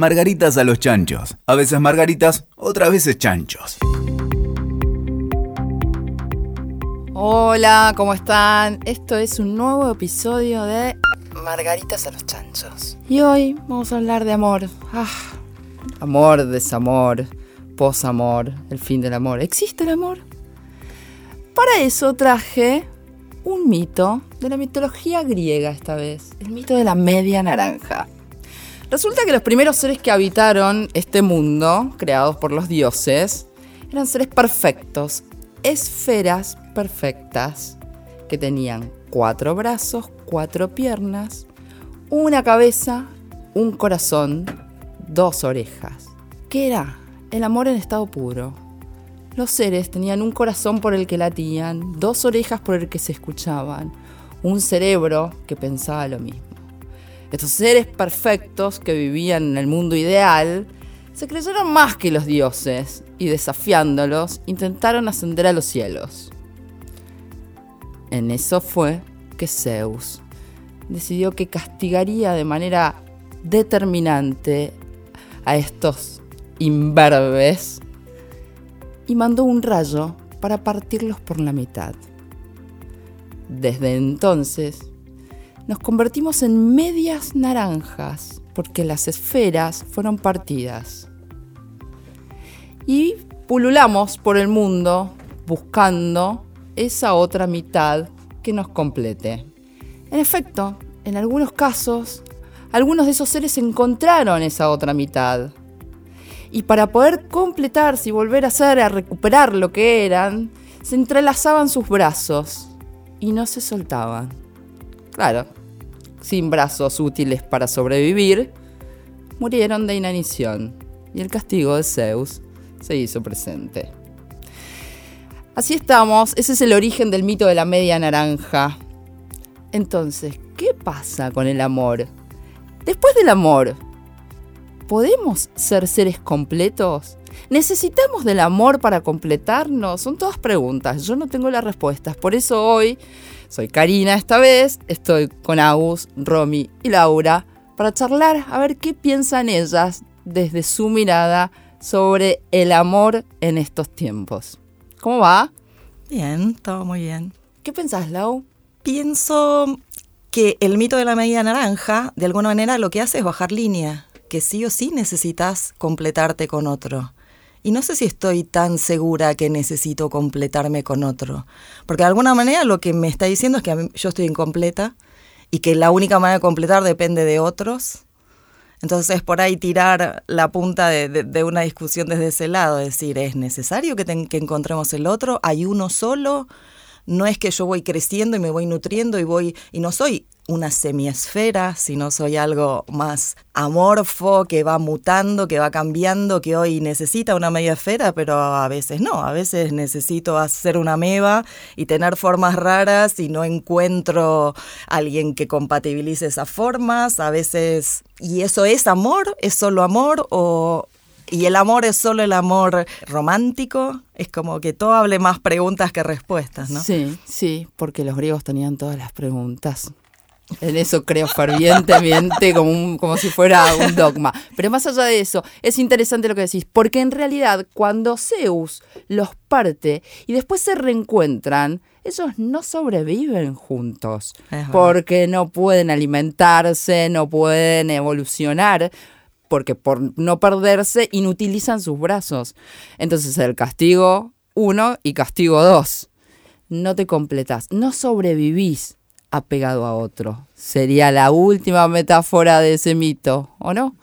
Margaritas a los chanchos. A veces margaritas, otras veces chanchos. Hola, ¿cómo están? Esto es un nuevo episodio de Margaritas a los chanchos. Y hoy vamos a hablar de amor. Ah, amor, desamor, posamor, el fin del amor. ¿Existe el amor? Para eso traje un mito de la mitología griega esta vez, el mito de la media naranja. Resulta que los primeros seres que habitaron este mundo, creados por los dioses, eran seres perfectos, esferas perfectas, que tenían cuatro brazos, cuatro piernas, una cabeza, un corazón, dos orejas. ¿Qué era? El amor en estado puro. Los seres tenían un corazón por el que latían, dos orejas por el que se escuchaban, un cerebro que pensaba lo mismo. Estos seres perfectos que vivían en el mundo ideal se creyeron más que los dioses y desafiándolos intentaron ascender a los cielos. En eso fue que Zeus decidió que castigaría de manera determinante a estos imberbes y mandó un rayo para partirlos por la mitad. Desde entonces, nos convertimos en medias naranjas porque las esferas fueron partidas. Y pululamos por el mundo buscando esa otra mitad que nos complete. En efecto, en algunos casos, algunos de esos seres encontraron esa otra mitad. Y para poder completarse y volver a ser, a recuperar lo que eran, se entrelazaban sus brazos y no se soltaban. Claro, sin brazos útiles para sobrevivir, murieron de inanición y el castigo de Zeus se hizo presente. Así estamos, ese es el origen del mito de la media naranja. Entonces, ¿qué pasa con el amor? Después del amor, ¿podemos ser seres completos? ¿Necesitamos del amor para completarnos? Son todas preguntas, yo no tengo las respuestas. Por eso hoy soy Karina esta vez, estoy con Agus, Romy y Laura para charlar a ver qué piensan ellas desde su mirada sobre el amor en estos tiempos. ¿Cómo va? Bien, todo muy bien. ¿Qué pensás, Lau? Pienso que el mito de la media naranja, de alguna manera, lo que hace es bajar línea, que sí o sí necesitas completarte con otro. Y no sé si estoy tan segura que necesito completarme con otro. Porque de alguna manera lo que me está diciendo es que yo estoy incompleta y que la única manera de completar depende de otros. Entonces, por ahí tirar la punta de, una discusión desde ese lado, decir, ¿es necesario que, que encontremos el otro? ¿Hay uno solo? No es que yo voy creciendo y me voy nutriendo y voy, y no soy una semiesfera, sino soy algo más amorfo, que va mutando, que va cambiando, que hoy necesita una media esfera, pero a veces no, a veces necesito hacer una meba y tener formas raras y no encuentro alguien que compatibilice esas formas, a veces, ¿y eso es amor? ¿Es solo amor o y el amor es solo el amor romántico. Es como que todo hable más preguntas que respuestas, ¿no? Sí, sí, porque los griegos tenían todas las preguntas. En eso creo fervientemente, como, como si fuera un dogma. Pero más allá de eso, es interesante lo que decís, porque en realidad cuando Zeus los parte y después se reencuentran, ellos no sobreviven juntos, porque no pueden alimentarse, no pueden evolucionar, porque por no perderse inutilizan sus brazos. Entonces el castigo uno y castigo dos. No te completas, no sobrevivís apegado a otro. Sería la última metáfora de ese mito, ¿o no?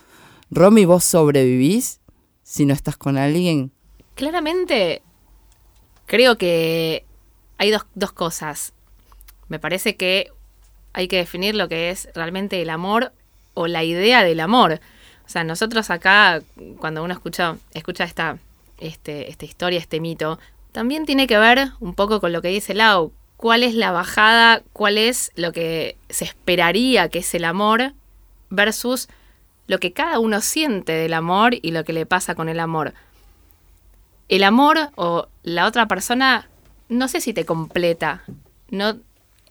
Romy, ¿vos sobrevivís si no estás con alguien? Claramente, creo que hay dos, dos cosas. Me parece que hay que definir lo que es realmente el amor o la idea del amor. O sea, nosotros acá, cuando uno escucha, escucha esta, este, esta historia, este mito, también tiene que ver un poco con lo que dice Lau, cuál es la bajada, cuál es lo que se esperaría que es el amor versus lo que cada uno siente del amor y lo que le pasa con el amor. El amor o la otra persona, no sé si te completa. No,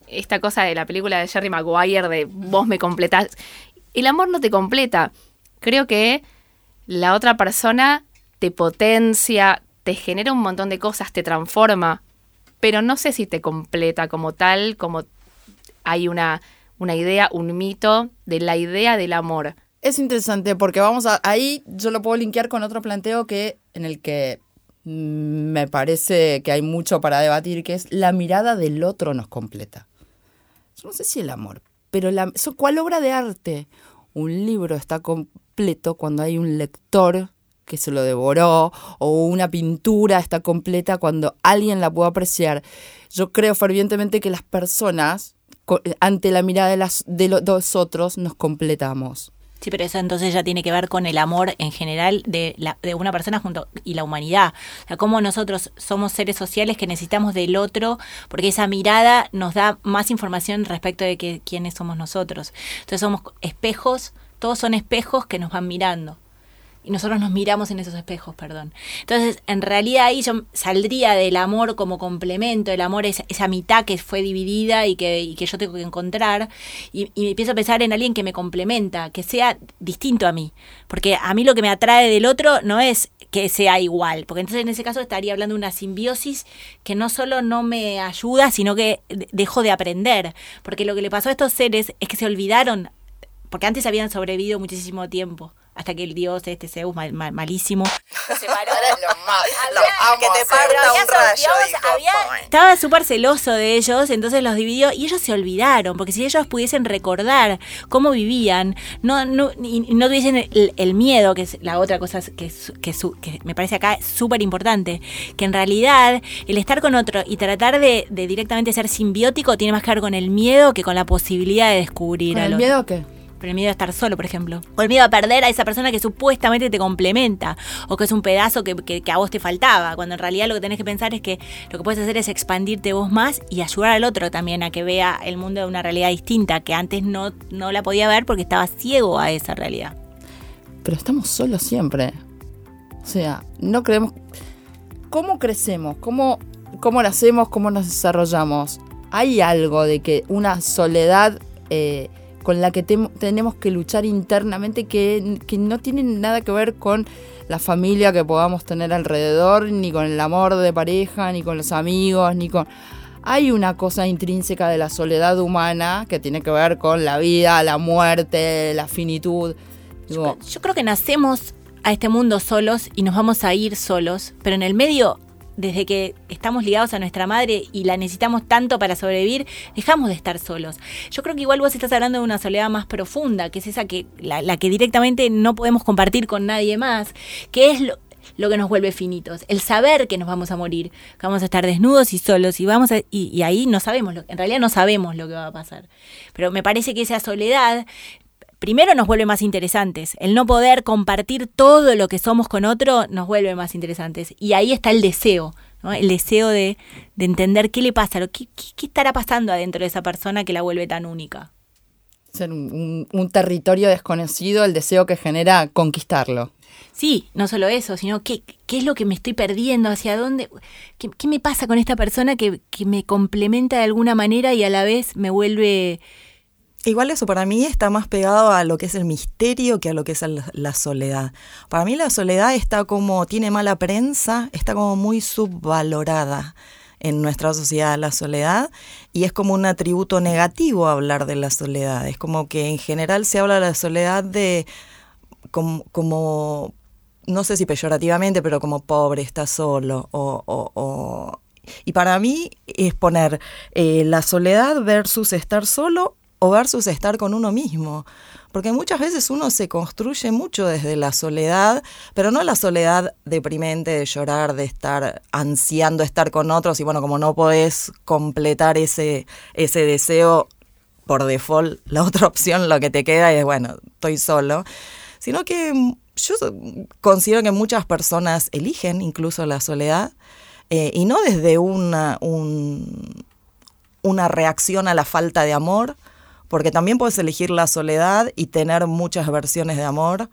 esta cosa de la película de Jerry Maguire de vos me completás. El amor no te completa. Creo que la otra persona te potencia, te genera un montón de cosas, te transforma, pero no sé si te completa como tal, como hay una, una idea, un mito de la idea del amor. Es interesante porque vamos a. Ahí yo lo puedo linkear con otro planteo que en el que me parece que hay mucho para debatir, que es la mirada del otro nos completa. Yo no sé si el amor, pero la, ¿cuál obra de arte? Un libro está completo cuando hay un lector que se lo devoró o una pintura está completa cuando alguien la puede apreciar. Yo creo fervientemente que las personas ante la mirada de, las, de los otros nos completamos. Sí, pero eso entonces ya tiene que ver con el amor en general de, una persona junto y la humanidad. O sea, cómo nosotros somos seres sociales que necesitamos del otro, porque esa mirada nos da más información respecto de que, quiénes somos nosotros. Entonces somos espejos, todos son espejos que nos van mirando y nosotros nos miramos en esos espejos, perdón. Entonces, en realidad ahí yo saldría del amor como complemento, el amor es esa mitad que fue dividida y que, que yo tengo que encontrar, y, y, empiezo a pensar en alguien que me complementa, que sea distinto a mí, porque a mí lo que me atrae del otro no es que sea igual, porque entonces en ese caso estaría hablando de una simbiosis que no solo no me ayuda, sino que dejo de aprender, porque lo que le pasó a estos seres es que se olvidaron, porque antes habían sobrevivido muchísimo tiempo hasta que el dios este Zeus mal, malísimo se paró. que te parta un rayo. estaba súper celoso de ellos, entonces los dividió y ellos se olvidaron, porque si ellos pudiesen recordar cómo vivían, no, no, y no tuviesen el, miedo, que es la otra cosa que, que, que me parece acá súper importante, que en realidad el estar con otro y tratar de, de, directamente ser simbiótico tiene más que ver con el miedo que con la posibilidad de descubrir. ¿El miedo qué? Pero el miedo a estar solo, por ejemplo. O el miedo a perder a esa persona que supuestamente te complementa. O que es un pedazo que, a vos te faltaba. Cuando en realidad lo que tenés que pensar es que lo que puedes hacer es expandirte vos más y ayudar al otro también a que vea el mundo de una realidad distinta. Que antes no, no la podía ver porque estaba ciego a esa realidad. Pero estamos solos siempre. O sea, no creemos. ¿Cómo crecemos? ¿Cómo, cómo nacemos? ¿Cómo nos desarrollamos? Hay algo de que una soledad. Eh, con la que tenemos que luchar internamente que, no tiene nada que ver con la familia que podamos tener alrededor, ni con el amor de pareja, ni con los amigos, ni con... Hay una cosa intrínseca de la soledad humana que tiene que ver con la vida, la muerte, la finitud. yo creo que nacemos a este mundo solos y nos vamos a ir solos, pero en el medio desde que estamos ligados a nuestra madre y la necesitamos tanto para sobrevivir, dejamos de estar solos. Yo creo que igual vos estás hablando de una soledad más profunda, que es esa que la, que directamente no podemos compartir con nadie más, que es lo, que nos vuelve finitos, el saber que nos vamos a morir, que vamos a estar desnudos y solos y vamos y, ahí no sabemos, lo, en realidad no sabemos lo que va a pasar. Pero me parece que esa soledad primero nos vuelve más interesantes. El no poder compartir todo lo que somos con otro nos vuelve más interesantes. Y ahí está el deseo, ¿no? el deseo de, entender qué le pasa, qué, qué, estará pasando adentro de esa persona que la vuelve tan única. Ser un, territorio desconocido, el deseo que genera conquistarlo. Sí, no solo eso, sino qué, qué es lo que me estoy perdiendo, hacia dónde, qué, qué me pasa con esta persona que, que me complementa de alguna manera y a la vez me vuelve Igual eso para mí está más pegado a lo que es el misterio que a lo que es la soledad. Para mí la soledad está como, tiene mala prensa, está como muy subvalorada en nuestra sociedad la soledad y es como un atributo negativo hablar de la soledad. Es como que en general se habla de la soledad de como, no sé si peyorativamente, pero como pobre, está solo o, y para mí es poner eh, la soledad versus estar solo o versus estar con uno mismo. Porque muchas veces uno se construye mucho desde la soledad, pero no la soledad deprimente de llorar, de estar ansiando estar con otros y bueno, como no podés completar ese, ese deseo por default, la otra opción lo que te queda es bueno, estoy solo, sino que yo considero que muchas personas eligen incluso la soledad eh, y no desde una, una reacción a la falta de amor, porque también puedes elegir la soledad y tener muchas versiones de amor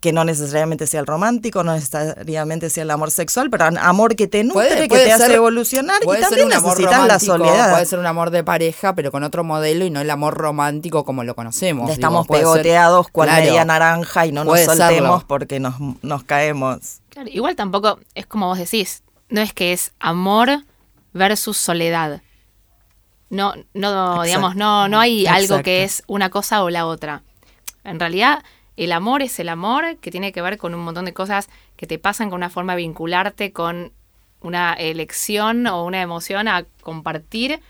que no necesariamente sea el romántico, no necesariamente sea el amor sexual, pero amor que te nutre, Puede- que te hace ser- evolucionar y ser también necesitas la soledad. puede ser un amor de pareja, pero con otro modelo y no el amor romántico como lo conocemos. Digo, estamos ser- pegoteados cual Claro. media naranja y no nos soltemos serlo. porque nos, nos caemos. Claro, igual tampoco es como vos decís, no es que es amor versus soledad. No, no, Exacto. digamos, no, no hay algo que es una cosa o la otra. En realidad, el amor es el amor que tiene que ver con un montón de cosas que te pasan con una forma de vincularte con una elección o una emoción a compartir.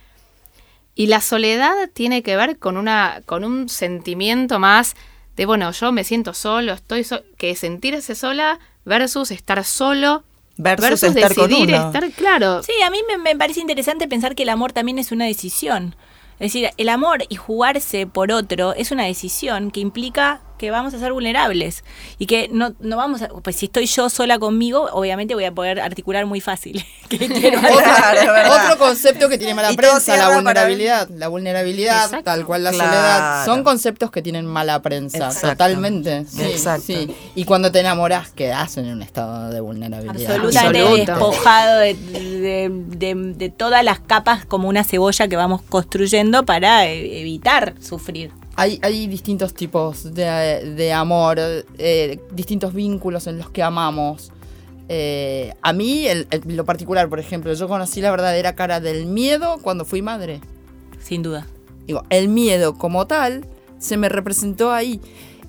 Y la soledad tiene que ver con una, con un sentimiento más de bueno, yo me siento solo, estoy so- que sentirse sola versus estar solo Versus estar con decidir uno. estar claro. Sí, a mí me, me parece interesante pensar que el amor también es una decisión. Es decir, el amor y jugarse por otro es una decisión que implica que vamos a ser vulnerables y que no, no vamos a... Pues si estoy yo sola conmigo, obviamente voy a poder articular muy fácil. que quiero Otro, concepto que tiene mala Y prensa, la vulnerabilidad. La vulnerabilidad, Exacto. tal cual la Claro. soledad, son conceptos que tienen mala prensa, Exacto. totalmente. Sí, Exacto. sí. Y cuando te enamoras, quedás en un estado de vulnerabilidad. absolutamente Absoluto. despojado de, de- de- de todas las capas como una cebolla que vamos construyendo para eh, evitar sufrir. Hay, hay distintos tipos de, de amor, eh, distintos vínculos en los que amamos. Eh, a mí, en lo particular, por ejemplo, yo conocí la verdadera cara del miedo cuando fui madre. Sin duda. Digo, el miedo como tal se me representó ahí.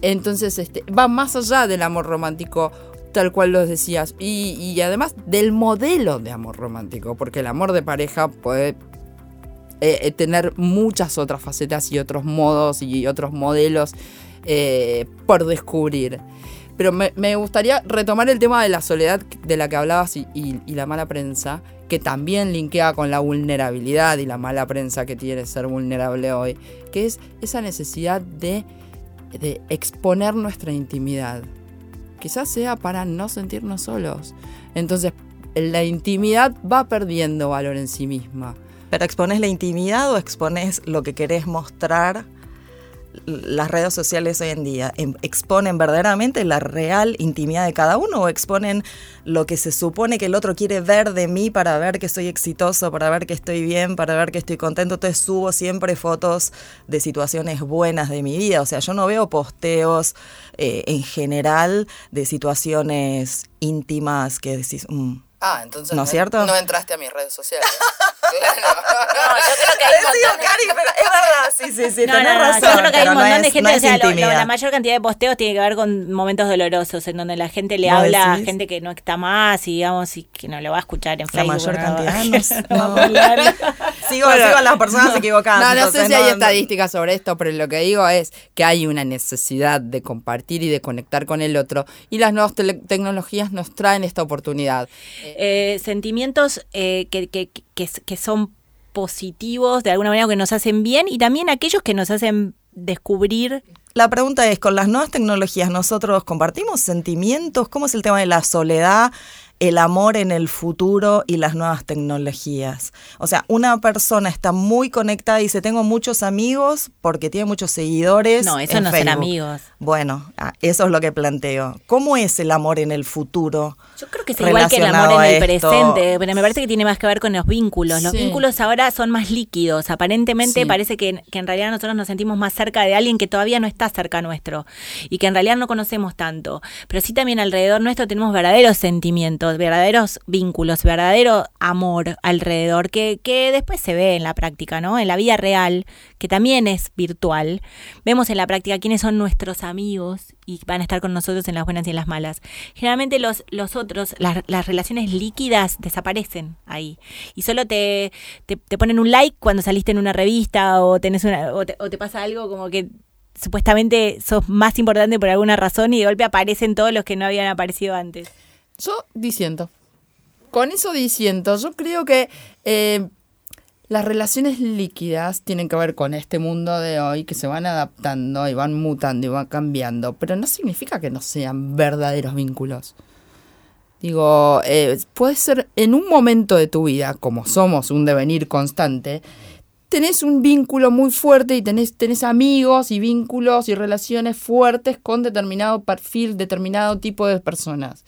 Entonces, este, va más allá del amor romántico, tal cual lo decías. Y, y además del modelo de amor romántico, porque el amor de pareja puede eh, eh, tener muchas otras facetas y otros modos y otros modelos eh, por descubrir. Pero me, gustaría retomar el tema de la soledad de la que hablabas y la mala prensa, que también linkea con la vulnerabilidad y la mala prensa que tiene ser vulnerable hoy, que es esa necesidad de, de exponer nuestra intimidad. Quizás sea para no sentirnos solos. Entonces, la intimidad va perdiendo valor en sí misma. ¿Pero expones la intimidad o expones lo que querés mostrar? Las redes sociales hoy en día em- exponen verdaderamente la real intimidad de cada uno o exponen lo que se supone que el otro quiere ver de mí para ver que soy exitoso, para ver que estoy bien, para ver que estoy contento. Entonces subo siempre fotos de situaciones buenas de mi vida. O sea, yo no veo posteos eh, en general de situaciones íntimas que decís, "Mm, Ah, entonces ¿No es cierto? no entraste a mis redes sociales. No, yo creo que hay un montón de- Cari, pero es verdad, sí, sí, sí, No, tenés no, no, razón. yo creo que hay un no montón de es- gente, no o sea, lo- lo- la mayor cantidad de posteos tiene que ver con momentos dolorosos, en donde la gente le ¿Vos habla a decís? gente que no está más, y digamos, y que no lo va a escuchar en La Facebook. mayor ¿no? cantidad no sé, No va a no. hablar. Sigo, sigo a las personas equivocadas. No, no sé si hay no- estadísticas sobre esto, pero lo que digo es que hay una necesidad de compartir y de conectar con el otro. Y las nuevas tecnologías nos traen esta oportunidad. Eh, sentimientos eh, que, que, que, que son positivos, de alguna manera que nos hacen bien, y también aquellos que nos hacen descubrir La pregunta es, con las nuevas tecnologías, ¿nosotros compartimos sentimientos? ¿Cómo es el tema de la soledad, el amor en el futuro y las nuevas tecnologías? O sea, una persona está muy conectada y dice, tengo muchos amigos porque tiene muchos seguidores. No, eso en no son Facebook". amigos. Bueno, ah, eso es lo que planteo. ¿Cómo es el amor en el futuro? Yo creo que es igual que el amor relacionado en el presente, pero me parece que tiene más que ver con los vínculos. Los Sí. vínculos ahora son más líquidos. Aparentemente Sí. parece que, que en realidad nosotros nos sentimos más cerca de alguien que todavía no está cerca nuestro y que en realidad no conocemos tanto. Pero sí también alrededor nuestro tenemos verdaderos sentimientos, verdaderos vínculos, verdadero amor alrededor que, que después se ve en la práctica, ¿no? En la vida real, que también es virtual. Vemos en la práctica quiénes son nuestros amigos y van a estar con nosotros en las buenas y en las malas. Generalmente los, los otros, las, las relaciones líquidas desaparecen ahí. Y solo te, te, te ponen un like cuando saliste en una revista o, tenés una, o, te, o te pasa algo como que supuestamente sos más importante por alguna razón y de golpe aparecen todos los que no habían aparecido antes. Yo diciendo. Con eso diciendo, yo creo que eh, las relaciones líquidas tienen que ver con este mundo de hoy que se van adaptando y van mutando y van cambiando, pero no significa que no sean verdaderos vínculos. Digo, eh, puede ser en un momento de tu vida, como somos un devenir constante, tenés un vínculo muy fuerte y tenés, tenés amigos y vínculos y relaciones fuertes con determinado perfil, determinado tipo de personas.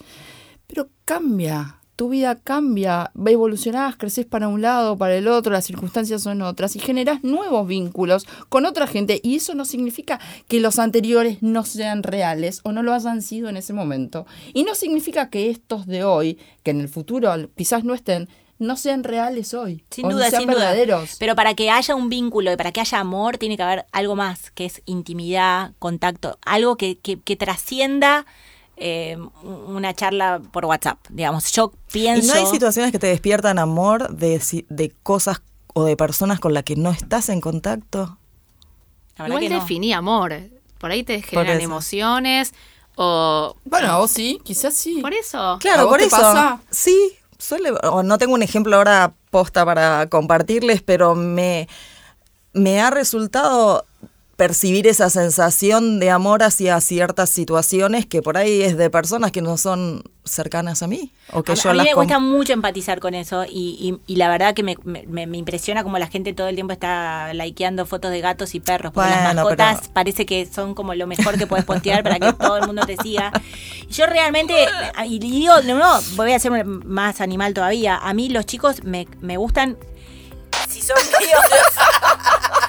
Pero cambia, tu vida cambia, va evolucionás, creces para un lado, para el otro, las circunstancias son otras y generas nuevos vínculos con otra gente y eso no significa que los anteriores no sean reales o no lo hayan sido en ese momento. Y no significa que estos de hoy, que en el futuro quizás no estén, no sean reales hoy. Sin no duda, sean sin duda. verdaderos. Pero para que haya un vínculo y para que haya amor, tiene que haber algo más, que es intimidad, contacto, algo que, que, que trascienda eh, una charla por WhatsApp, digamos. Yo ¿Y pienso... no hay situaciones que te despiertan amor de, cosas o de personas con las que no estás en contacto? La Igual que no. definí amor. Por ahí te generan emociones o... Bueno, a vos sí, quizás sí. Por eso. ¿A Claro, vos por te eso. pasa? Sí, suele, o no tengo un ejemplo ahora posta para compartirles, pero me, me ha resultado percibir esa sensación de amor hacia ciertas situaciones que por ahí es de personas que no son cercanas a mí o que a, yo a mí las me cuesta mucho empatizar con eso y, y- y la verdad que me, me- impresiona como la gente todo el tiempo está likeando fotos de gatos y perros, porque las mascotas pero- parece que son como lo mejor que puedes postear para que todo el mundo te siga. Y yo realmente, y digo, no, no, voy a ser más animal todavía, a mí los chicos me, me gustan si son míos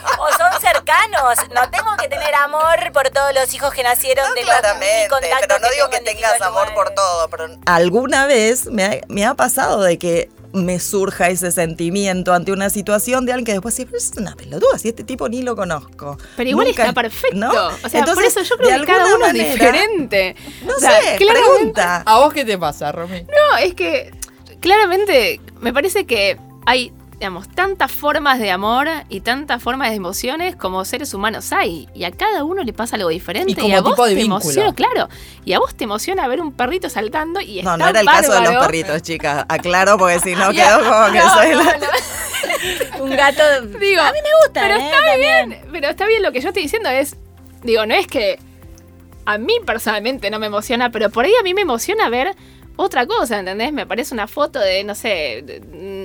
No tengo que tener amor por todos los hijos que nacieron de los mil contactos tengo en distintos lugares. todo, pero alguna vez me ha, me ha pasado de que me surja ese sentimiento ante una situación de alguien que después dice, "Pero es una pelotuda, si este tipo ni lo conozco. Pero igual Nunca- está perfecto. ¿no? O sea, por Entonces, eso yo creo de que cada alguna uno es manera- diferente. No O sea, sé, claramente- pregunta. ¿A vos qué te pasa, Romy? No, es que claramente me parece que hay, digamos, tantas formas de amor y tantas formas de emociones como seres humanos hay. Y a cada uno le pasa algo diferente. Y como a vos tipo de te vínculo. emociona, claro. Y a vos te emociona ver un perrito saltando y No, está no era el caso de los perritos, chicas. Aclaro porque si no quedó como que no, soy no, la... no. Un gato. Digo, a mí me gusta, Pero ¿eh? está También. bien, pero está bien lo que yo estoy diciendo es, digo, no es que a mí personalmente no me emociona, pero por ahí a mí me emociona ver otra cosa, ¿entendés? Me aparece una foto de, no sé, de,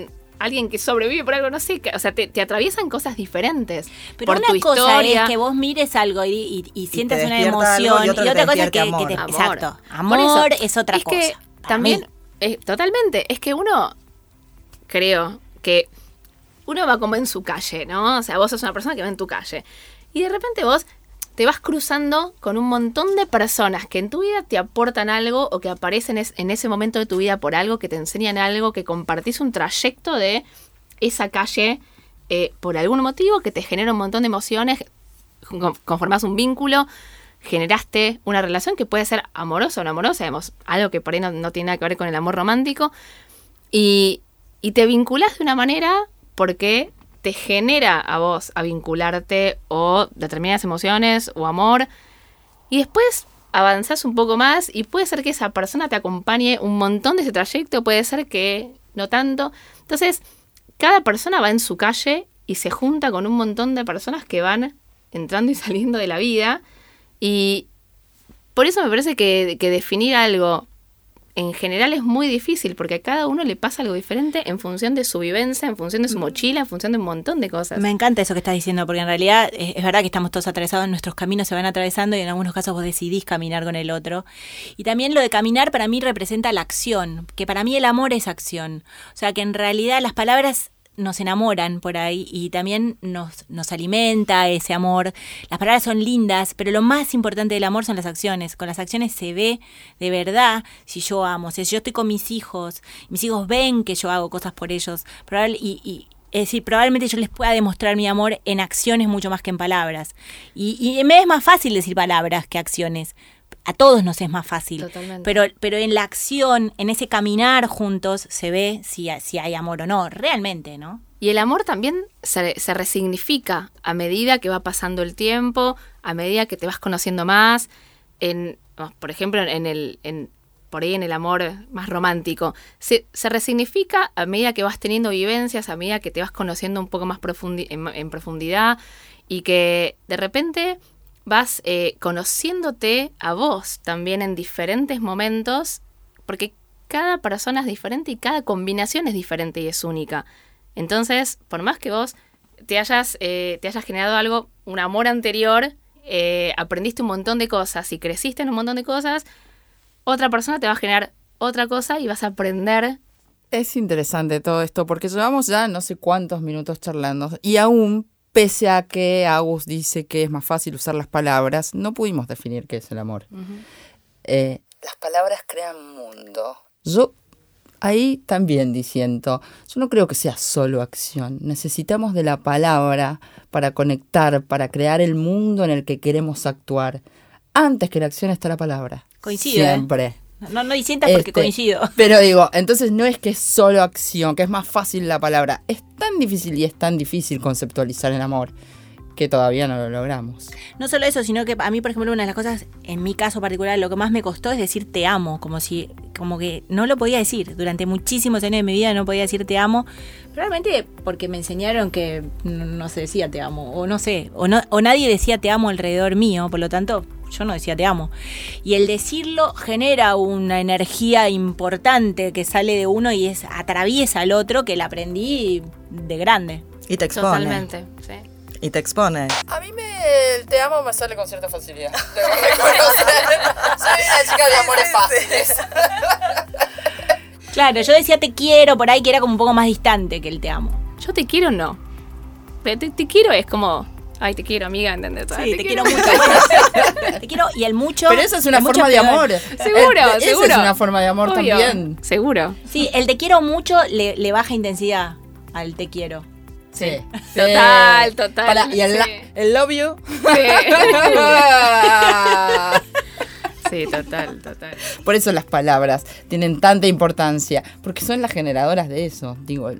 mm, alguien que sobrevive por algo, no sé, que- o sea, te, te atraviesan cosas diferentes. Pero por una tu cosa historia. es que vos mires algo y, y- y sientas una emoción y otra cosa es que, que amor. te... Amor. Exacto. Por Amor eso, es otra es cosa. que también, eh, totalmente, es que uno, creo que uno va como en su calle, ¿no? O sea, vos sos una persona que va en tu calle. Y de repente vos te vas cruzando con un montón de personas que en tu vida te aportan algo o que aparecen en ese momento de tu vida por algo, que te enseñan algo, que compartís un trayecto de esa calle eh, por algún motivo que te genera un montón de emociones, con- conformás un vínculo, generaste una relación que puede ser amorosa o no amorosa, digamos, algo que por ahí no, no tiene nada que ver con el amor romántico, y, y te vinculás de una manera porque te genera a vos a vincularte o determinadas emociones o amor, y después avanzás un poco más y puede ser que esa persona te acompañe un montón de ese trayecto, puede ser que no tanto. Entonces, cada persona va en su calle y se junta con un montón de personas que van entrando y saliendo de la vida. Y por eso me parece que, que definir algo en general es muy difícil, porque a cada uno le pasa algo diferente en función de su vivencia, en función de su mochila, en función de un montón de cosas. Me encanta eso que estás diciendo, porque en realidad es, es verdad que estamos todos atravesados, nuestros caminos se van atravesando y en algunos casos vos decidís caminar con el otro. Y también lo de caminar para mí representa la acción, que para mí el amor es acción. O sea que en realidad las palabras nos enamoran por ahí y también nos, nos alimenta ese amor. Las palabras son lindas, pero lo más importante del amor son las acciones. Con las acciones se ve de verdad si yo amo, si yo estoy con mis hijos, mis hijos ven que yo hago cosas por ellos, y, es decir, probablemente yo les pueda demostrar mi amor en acciones mucho más que en palabras. Y me es más fácil decir palabras que acciones. A todos nos es más fácil. Totalmente. Pero, pero en la acción, en ese caminar juntos, se ve si, si hay amor o no, realmente, ¿no? Y el amor también se, se resignifica a medida que va pasando el tiempo, a medida que te vas conociendo más. En, por ejemplo, en el, en, por ahí en el amor más romántico. Se, se resignifica a medida que vas teniendo vivencias, a medida que te vas conociendo un poco más profundi- en, en profundidad y que de repente vas eh, conociéndote a vos también en diferentes momentos, porque cada persona es diferente y cada combinación es diferente y es única. Entonces, por más que vos te hayas, eh, te hayas generado algo, un amor anterior, eh, aprendiste un montón de cosas y creciste en un montón de cosas, otra persona te va a generar otra cosa y vas a aprender. Es interesante todo esto porque llevamos ya no sé cuántos minutos charlando y aún, pese a que Agus dice que es más fácil usar las palabras, no pudimos definir qué es el amor. Eh, las palabras crean mundo. Yo ahí también diciendo, yo no creo que sea solo acción. Necesitamos de la palabra para conectar, para crear el mundo en el que queremos actuar. Antes que la acción está la palabra. Coincido, ¿eh? Siempre. No, no disientas porque Este, coincido. Pero digo, entonces no es que es solo acción, que es más fácil la palabra. Es tan difícil y es tan difícil conceptualizar el amor que todavía no lo logramos. No solo eso, sino que a mí, por ejemplo, una de las cosas, en mi caso particular, lo que más me costó es decir te amo, como si, como que no lo podía decir. Durante muchísimos años de mi vida no podía decir te amo, probablemente porque me enseñaron que no, no se decía te amo, o no sé, o, no, o nadie decía te amo alrededor mío, por lo tanto yo no decía te amo. Y el decirlo genera una energía importante que sale de uno y es atraviesa al otro, que la aprendí de grande. Y te expone. Totalmente. sí. Y te expone. A mí me, el te amo me sale con cierta facilidad. Soy una chica de amores fáciles. Claro, yo decía te quiero por ahí que era como un poco más distante que el te amo. Yo te quiero, no. Pero te, te quiero es como, ay, te quiero, amiga, ¿entendés? Sí, te, quiero mucho. te quiero y el mucho. Pero eso es una forma de amor. Seguro, esa seguro. es una forma de amor Obvio, también. Seguro. Sí, el te quiero mucho le, le baja intensidad al te quiero. Sí. Total, total, Para, y el, sí. la- el love you. Sí, total, total. Por eso las palabras tienen tanta importancia, porque son las generadoras de eso. Digo,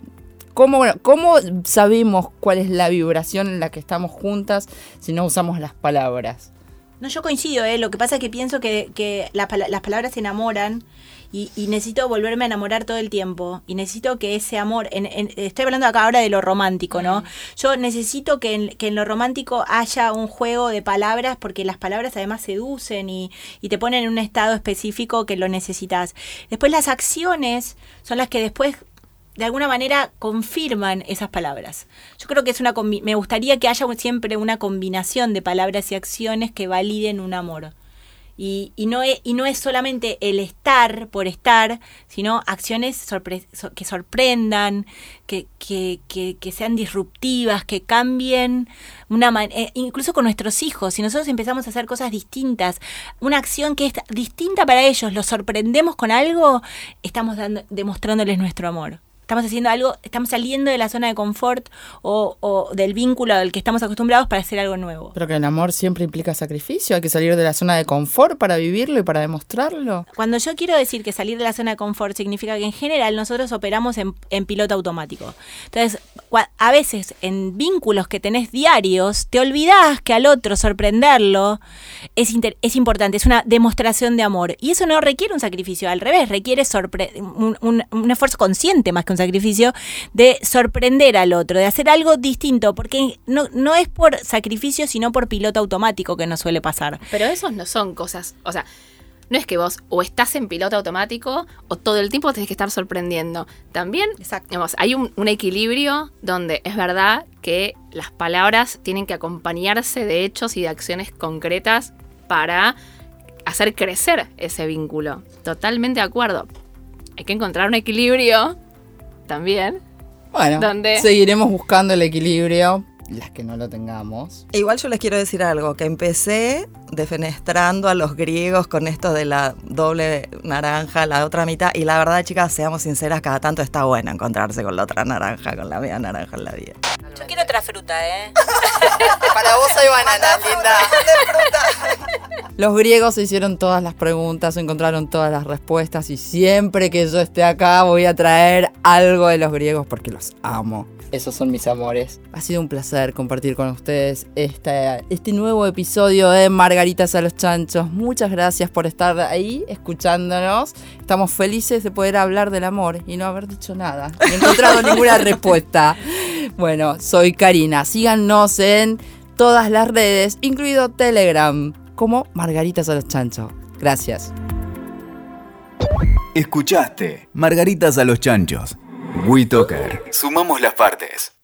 ¿cómo, ¿cómo sabemos cuál es la vibración en la que estamos juntas si no usamos las palabras? No, yo coincido, ¿eh? Lo que pasa es que pienso que, que las, pala- las palabras se enamoran y, y necesito volverme a enamorar todo el tiempo. Y necesito que ese amor. en- en- estoy hablando acá ahora de lo romántico, ¿no? Yo necesito que en, que en lo romántico haya un juego de palabras porque las palabras además seducen y, y te ponen en un estado específico que lo necesitas. Después las acciones son las que después de alguna manera confirman esas palabras. Yo creo que es una me gustaría que haya siempre una combinación de palabras y acciones que validen un amor. Y, no es, y no es solamente el estar por estar, sino acciones que sorprendan, que, que, que, que sean disruptivas, que cambien una man- eh, incluso con nuestros hijos. Si nosotros empezamos a hacer cosas distintas, una acción que es distinta para ellos, los sorprendemos con algo, estamos dando, demostrándoles nuestro amor. Estamos haciendo algo, estamos saliendo de la zona de confort o, o del vínculo al que estamos acostumbrados para hacer algo nuevo. Pero que el amor siempre implica sacrificio, hay que salir de la zona de confort para vivirlo y para demostrarlo. Cuando yo quiero decir que salir de la zona de confort significa que en general nosotros operamos en, en piloto automático. Entonces, a veces en vínculos que tenés diarios, te olvidás que al otro sorprenderlo es, inter- es importante, es una demostración de amor. Y eso no requiere un sacrificio, al revés, requiere un- un esfuerzo consciente más que un sacrificio de sorprender al otro, de hacer algo distinto, porque no, no es por sacrificio, sino por piloto automático que nos suele pasar. Pero esos no son cosas, o sea, no es que vos o estás en piloto automático o todo el tiempo tenés que estar sorprendiendo. También, Exacto. digamos, hay un, un equilibrio donde es verdad que las palabras tienen que acompañarse de hechos y de acciones concretas para hacer crecer ese vínculo. Totalmente de acuerdo. Hay que encontrar un equilibrio también. Bueno, ¿Dónde? seguiremos buscando el equilibrio, las que no lo tengamos. Igual yo les quiero decir algo, que empecé defenestrando a los griegos con esto de la doble naranja, la otra mitad, y la verdad, chicas, seamos sinceras, cada tanto está bueno encontrarse con la otra naranja, con la media naranja en la vida. Yo quiero otra fruta, ¿eh? Para vos hay banana, linda. Los griegos se hicieron todas las preguntas, encontraron todas las respuestas y siempre que yo esté acá voy a traer algo de los griegos porque los amo. Esos son mis amores. Ha sido un placer compartir con ustedes esta- este nuevo episodio de Margaritas a los Chanchos. Muchas gracias por estar ahí escuchándonos. Estamos felices de poder hablar del amor y no haber dicho nada. No he encontrado ninguna respuesta. Bueno, soy Karina. Síganos en todas las redes, incluido Telegram, como Margaritas a los Chanchos. Gracias. Escuchaste Margaritas a los Chanchos. WeToker. Sumamos las partes.